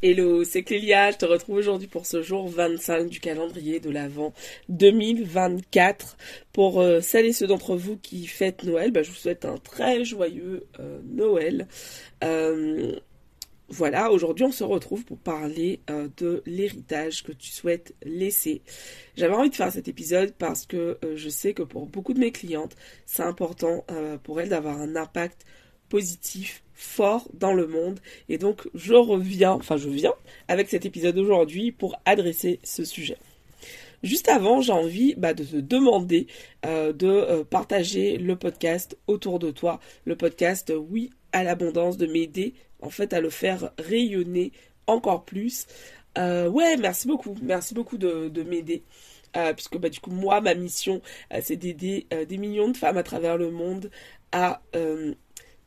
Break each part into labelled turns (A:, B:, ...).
A: Hello, c'est Clélia, je te retrouve aujourd'hui pour ce jour 25 du calendrier de l'Avent 2024. Pour euh, celles et ceux d'entre vous qui fêtent Noël, bah, je vous souhaite un très joyeux euh, Noël. Euh, voilà, aujourd'hui on se retrouve pour parler de l'héritage que tu souhaites laisser. J'avais envie de faire cet épisode parce que je sais que pour beaucoup de mes clientes, c'est important pour elles d'avoir un impact positif, fort dans le monde. Et donc, je reviens, enfin, je viens avec cet épisode aujourd'hui pour adresser ce sujet. Juste avant, j'ai envie bah, de te demander euh, de euh, partager le podcast autour de toi. Le podcast Oui à l'abondance, de m'aider en fait à le faire rayonner encore plus. Euh, ouais, merci beaucoup. Merci beaucoup de, m'aider. puisque bah, du coup, moi, ma mission, c'est d'aider des millions de femmes à travers le monde à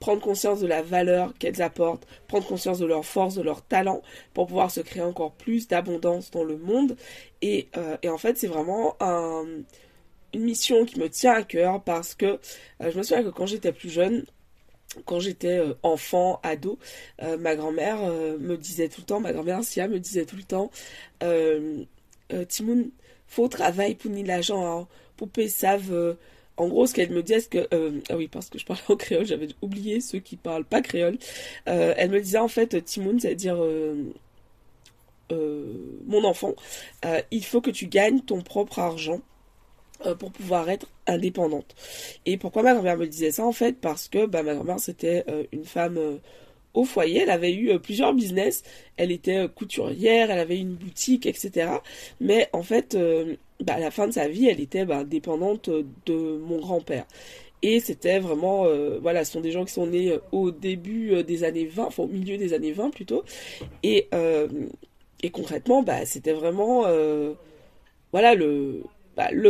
A: prendre conscience de la valeur qu'elles apportent, prendre conscience de leur force, de leur talent, pour pouvoir se créer encore plus d'abondance dans le monde. Et, euh, en fait, c'est vraiment une mission qui me tient à cœur parce que euh, je me souviens que quand j'étais plus jeune, quand j'étais euh, enfant, ado, ma grand-mère me disait tout le temps, ma grand-mère Sia me disait tout le temps, Timoun, faut travailler pour ni l'argent, hein. poupée savent en gros, ce qu'elle me dit, est-ce que... Euh, ah oui, parce que je parle en créole, j'avais oublié ceux qui parlent pas créole. Euh, elle me disait en fait, Timoun, c'est-à-dire... Euh, mon enfant, il faut que tu gagnes ton propre argent pour pouvoir être indépendante. Et pourquoi ma grand-mère me disait ça en fait? Parce que bah, ma grand-mère c'était une femme au foyer, elle avait eu plusieurs business, elle était couturière, elle avait une boutique, etc. Mais en fait, bah, à la fin de sa vie, elle était bah, dépendante de mon grand-père. Et c'était vraiment, euh, voilà, ce sont des gens qui sont nés euh, au début euh, des années 20, enfin au milieu des années 20 plutôt. Et, concrètement, bah, c'était vraiment, voilà, le,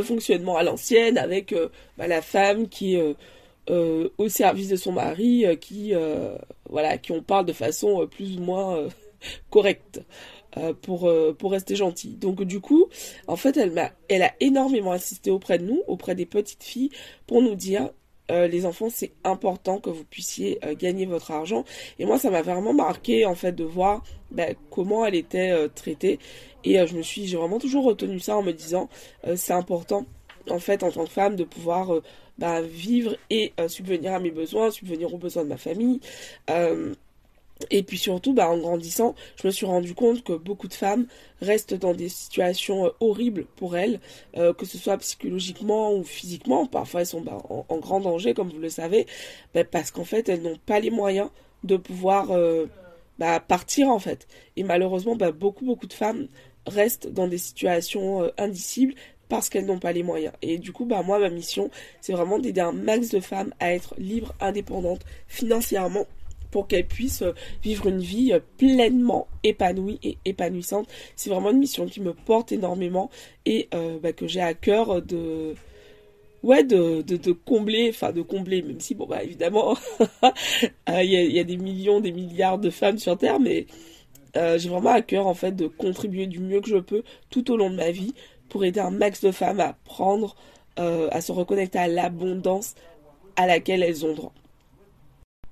A: fonctionnement à l'ancienne avec la femme qui est au service de son mari, qui, voilà, qui on parle de façon plus ou moins correcte. Euh, pour, euh, rester gentille. Donc du coup, en fait, elle, m'a, elle a énormément insisté auprès de nous, auprès des petites filles, pour nous dire, euh, les enfants, c'est important que vous puissiez gagner votre argent. Et moi, ça m'a vraiment marqué, en fait, de voir ben, comment elle était traitée. Et je me suis, j'ai vraiment toujours retenu ça en me disant, c'est important, en fait, en tant que femme, de pouvoir ben, vivre et subvenir à mes besoins, subvenir aux besoins de ma famille. Et puis surtout, bah, en grandissant, je me suis rendu compte que beaucoup de femmes restent dans des situations euh, horribles pour elles, euh, que ce soit psychologiquement ou physiquement. Parfois, elles sont bah, en, grand danger, comme vous le savez, bah, parce qu'en fait, elles n'ont pas les moyens de pouvoir euh, partir, en fait. Et malheureusement, beaucoup, beaucoup de femmes restent dans des situations indicibles parce qu'elles n'ont pas les moyens. Et du coup, bah, moi, ma mission, c'est vraiment d'aider un max de femmes à être libres, indépendantes financièrement pour qu'elle puisse euh, vivre une vie euh, pleinement épanouie et épanouissante. C'est vraiment une mission qui me porte énormément et euh, bah, que j'ai à cœur de ouais de, de, combler enfin de combler même si bon bah évidemment il y, a, des millions des milliards de femmes sur terre mais j'ai vraiment à cœur en fait de contribuer du mieux que je peux tout au long de ma vie pour aider un max de femmes à prendre à se reconnecter à l'abondance à laquelle elles ont droit.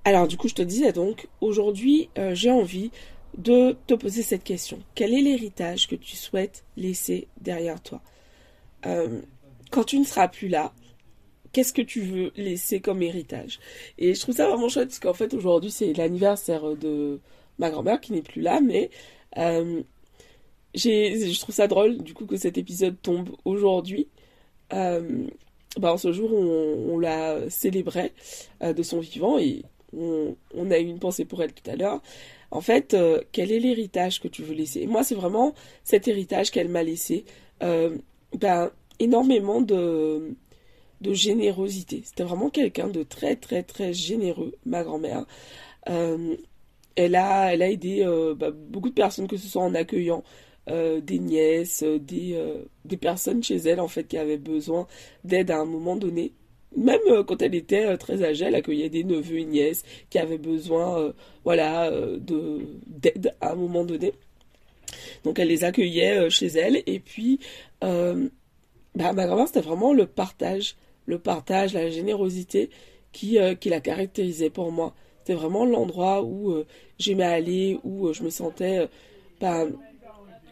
A: Alors du coup, je te disais donc, aujourd'hui, euh, j'ai envie de te poser cette question. Quel est l'héritage que tu souhaites laisser derrière toi? Euh, Quand tu ne seras plus là, qu'est-ce que tu veux laisser comme héritage? Et je trouve ça vraiment chouette parce qu'en fait, aujourd'hui, c'est l'anniversaire de ma grand-mère qui n'est plus là, mais euh, je trouve ça drôle du coup que cet épisode tombe aujourd'hui. bah, en ce jour, on, la célébrait de son vivant et on, a eu une pensée pour elle tout à l'heure. En fait, euh, quel est l'héritage que tu veux laisser? Moi, c'est vraiment cet héritage qu'elle m'a laissé. Euh, ben, énormément de, de générosité. C'était vraiment quelqu'un de très, très, très généreux, ma grand-mère. Euh, elle, a, elle a aidé ben, beaucoup de personnes, que ce soit en accueillant des nièces, des, des personnes chez elle, en fait, qui avaient besoin d'aide à un moment donné même euh, quand elle était euh, très âgée, elle accueillait des neveux et nièces qui avaient besoin euh, voilà, de, d'aide à un moment donné. Donc elle les accueillait chez elle. Et puis, bah, ma grand-mère, c'était vraiment le partage, le partage, la générosité qui, qui la caractérisait pour moi. C'était vraiment l'endroit où j'aimais aller, où je me sentais bah,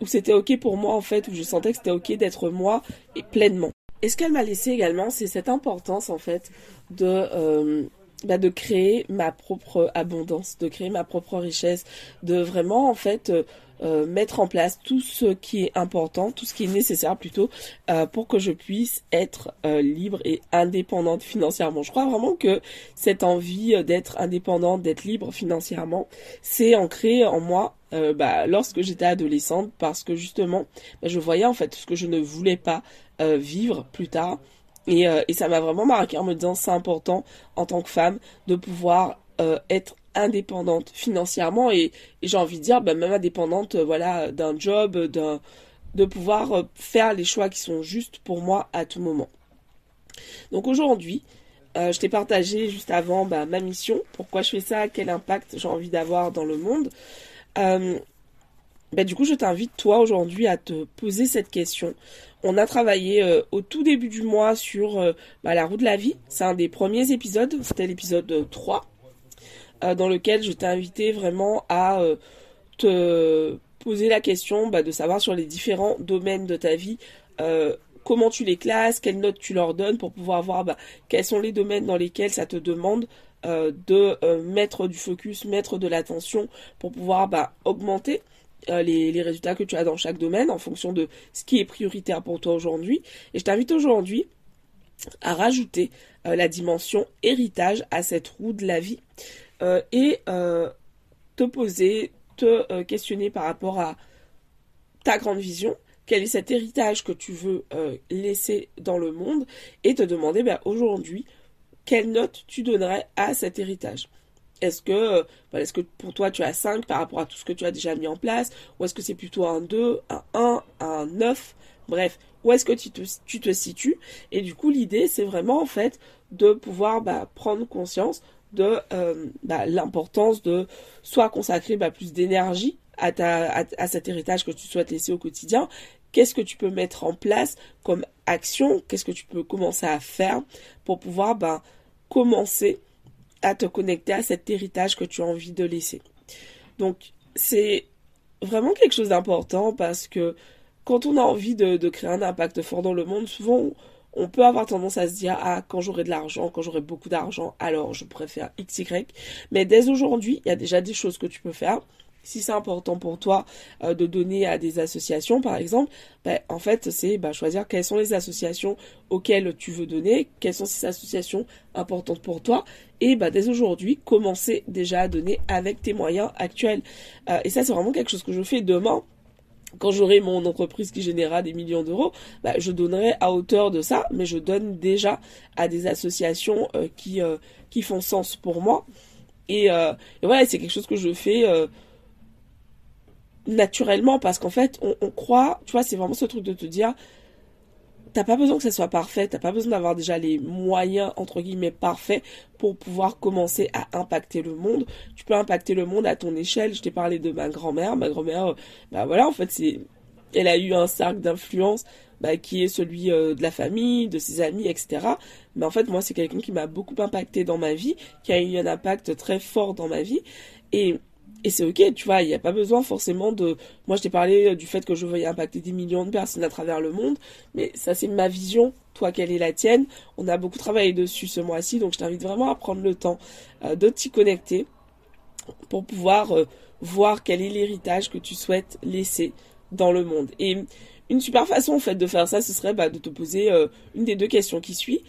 A: où c'était ok pour moi en fait, où je sentais que c'était ok d'être moi et pleinement. Et ce qu'elle m'a laissé également, c'est cette importance en fait de euh, bah, de créer ma propre abondance, de créer ma propre richesse, de vraiment en fait euh, euh, mettre en place tout ce qui est important, tout ce qui est nécessaire plutôt, euh, pour que je puisse être libre et indépendante financièrement. Je crois vraiment que cette envie d'être indépendante, d'être libre financièrement, c'est ancré en moi bah, lorsque j'étais adolescente, parce que justement, bah, je voyais en fait ce que je ne voulais pas vivre plus tard. Et, et ça m'a vraiment marqué en me disant c'est important en tant que femme de pouvoir être indépendante financièrement. Et, j'ai envie de dire bah, même indépendante euh, voilà d'un job d'un de pouvoir euh, faire les choix qui sont justes pour moi à tout moment. Donc aujourd'hui euh, je t'ai partagé juste avant bah, ma mission pourquoi je fais ça quel impact j'ai envie d'avoir dans le monde bah, du coup je t'invite toi aujourd'hui à te poser cette question. On a travaillé au tout début du mois sur la roue de la vie. C'est un des premiers épisodes. C'était l'épisode 3 euh, dans lequel je t'ai invité vraiment à euh, te poser la question bah, de savoir sur les différents domaines de ta vie euh, comment tu les classes, quelles notes tu leur donnes pour pouvoir voir bah, quels sont les domaines dans lesquels ça te demande de mettre du focus, mettre de l'attention pour pouvoir bah, augmenter les, les, résultats que tu as dans chaque domaine en fonction de ce qui est prioritaire pour toi aujourd'hui. Et je t'invite aujourd'hui à rajouter la dimension héritage à cette roue de la vie. Euh, et euh, te poser, te euh, questionner par rapport à ta grande vision, quel est cet héritage que tu veux laisser dans le monde et te demander ben, aujourd'hui quelle note tu donnerais à cet héritage. Est-ce que, ben, est-ce que pour toi tu as 5 par rapport à tout ce que tu as déjà mis en place ou est-ce que c'est plutôt un 2, un 1, un 9 Bref, où est-ce que tu te, tu te situes? Et du coup, l'idée, c'est vraiment en fait de pouvoir bah, prendre conscience de euh, l'importance de soit consacrer plus d'énergie à, cet héritage que tu souhaites laisser au quotidien, qu'est-ce que tu peux mettre en place comme action, qu'est-ce que tu peux commencer à faire pour pouvoir bah, commencer à te connecter à cet héritage que tu as envie de laisser. Donc c'est vraiment quelque chose d'important parce que quand on a envie de, de, créer un impact fort dans le monde, souvent on peut avoir tendance à se dire ah quand j'aurai de l'argent, quand j'aurai beaucoup d'argent, alors je préfère XY. Mais dès aujourd'hui, il y a déjà des choses que tu peux faire. Si c'est important pour toi euh, de donner à des associations, par exemple, ben, en fait, c'est ben, choisir quelles sont les associations auxquelles tu veux donner, quelles sont ces associations importantes pour toi, et ben, dès aujourd'hui, commencer déjà à donner avec tes moyens actuels. Euh, et ça, c'est vraiment quelque chose que je fais demain quand j'aurai mon entreprise qui générera des millions d'euros, je donnerai à hauteur de ça, mais je donne déjà à des associations euh, qui, qui font sens pour moi. Et, et voilà, c'est quelque chose que je fais naturellement parce qu'en fait, on, croit, tu vois, c'est vraiment ce truc de te dire, t'as pas besoin que ça soit parfait, t'as pas besoin d'avoir déjà les moyens entre guillemets parfaits pour pouvoir commencer à impacter le monde. Tu peux impacter le monde à ton échelle. Je t'ai parlé de ma grand-mère. Ma grand-mère, euh, bah voilà, en fait, c'est, elle a eu un cercle d'influence bah, qui est celui euh, de la famille, de ses amis, etc. Mais en fait, moi, c'est quelqu'un qui m'a beaucoup impacté dans ma vie, qui a eu un impact très fort dans ma vie. Et et c'est ok, tu vois, il n'y a pas besoin forcément de... Moi, je t'ai parlé euh, du fait que je veuille impacter des millions de personnes à travers le monde, mais ça, c'est ma vision. Toi, quelle est la tienne On a beaucoup travaillé dessus ce mois-ci, donc je t'invite vraiment à prendre le temps euh, de t'y connecter pour pouvoir euh, voir quel est l'héritage que tu souhaites laisser dans le monde. Et une super façon, en fait, de faire ça, ce serait bah, de te poser une des deux questions qui suit.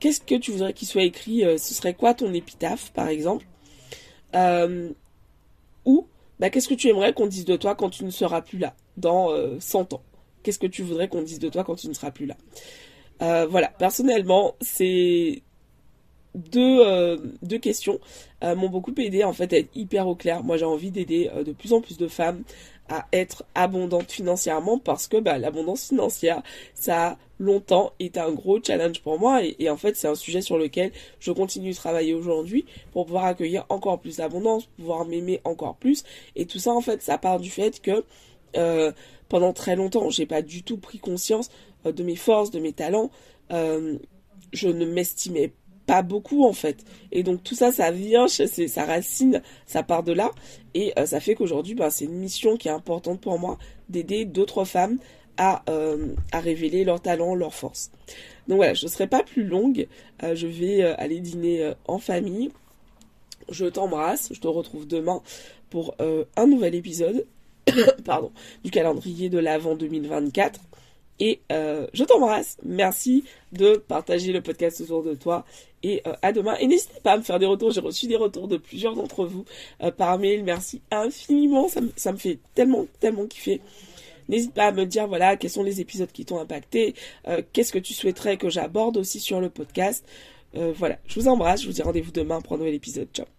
A: Qu'est-ce que tu voudrais qu'il soit écrit Ce serait quoi ton épitaphe, par exemple? Ou bah, qu'est-ce que tu aimerais qu'on dise de toi quand tu ne seras plus là, dans 100 euh, ans? Qu'est-ce que tu voudrais qu'on dise de toi quand tu ne seras plus là? Euh, Voilà, personnellement, deux, euh, deux questions. M'ont beaucoup aidé en fait à être hyper au clair. Moi j'ai envie d'aider de plus en plus de femmes à être abondante financièrement parce que bah, l'abondance financière, ça a longtemps été un gros challenge pour moi et, en fait c'est un sujet sur lequel je continue de travailler aujourd'hui pour pouvoir accueillir encore plus d'abondance, pouvoir m'aimer encore plus. Et tout ça en fait ça part du fait que euh, pendant très longtemps j'ai pas du tout pris conscience euh, de mes forces, de mes talents, euh, je ne m'estimais pas beaucoup en fait. Et donc tout ça, ça vient, c'est sa racine, ça part de là. Et euh, ça fait qu'aujourd'hui, ben, c'est une mission qui est importante pour moi d'aider d'autres femmes à, euh, révéler leurs talents, leurs forces. Donc voilà, je ne serai pas plus longue. Euh, je vais aller dîner en famille. Je t'embrasse. Je te retrouve demain pour un nouvel épisode. Du calendrier de l'Avent 2024. Et euh, je t'embrasse. Merci de partager le podcast autour de toi. Et euh, à demain. Et n'hésitez pas à me faire des retours. J'ai reçu des retours de plusieurs d'entre vous euh, par mail. Merci infiniment. Ça, ça, me fait tellement, tellement kiffer. N'hésite pas à me dire, voilà, quels sont les épisodes qui t'ont impacté. Qu'est-ce que tu souhaiterais que j'aborde aussi sur le podcast. voilà. Je vous embrasse. Je vous dis rendez-vous demain pour un nouvel épisode. Ciao.